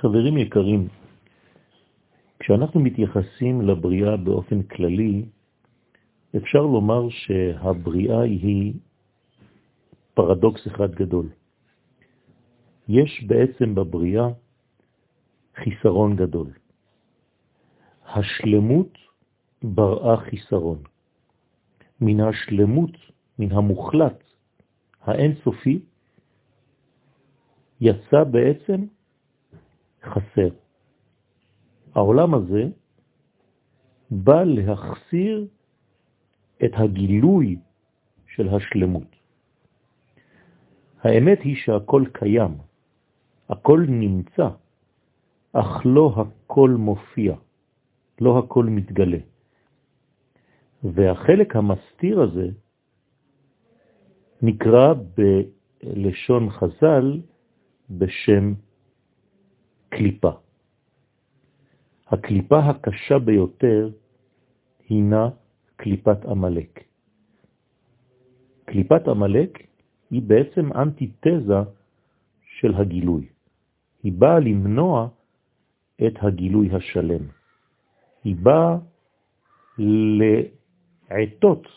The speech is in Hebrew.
חברים יקרים, כשאנחנו מתייחסים לבריאה באופן כללי, אפשר לומר שהבריאה היא פרדוקס אחד גדול. יש בעצם בבריאה חיסרון גדול. השלמות בראה חיסרון. מן השלמות, מן המוחלט, האינסופי, יצא בעצם חסר. העולם הזה בא להחסיר את הגילוי של השלמות. האמת היא שהכל קיים, הכל נמצא, אך לא הכל מופיע, לא הכל מתגלה. והחלק המסתיר הזה נקרא בלשון חז"ל בשם קליפה. הקליפה הקשה ביותר הינה קליפת המלאק. קליפת המלאק היא בעצם אנטיתזה של הגילוי. היא באה למנוע את הגילוי השלם. היא באה לעטות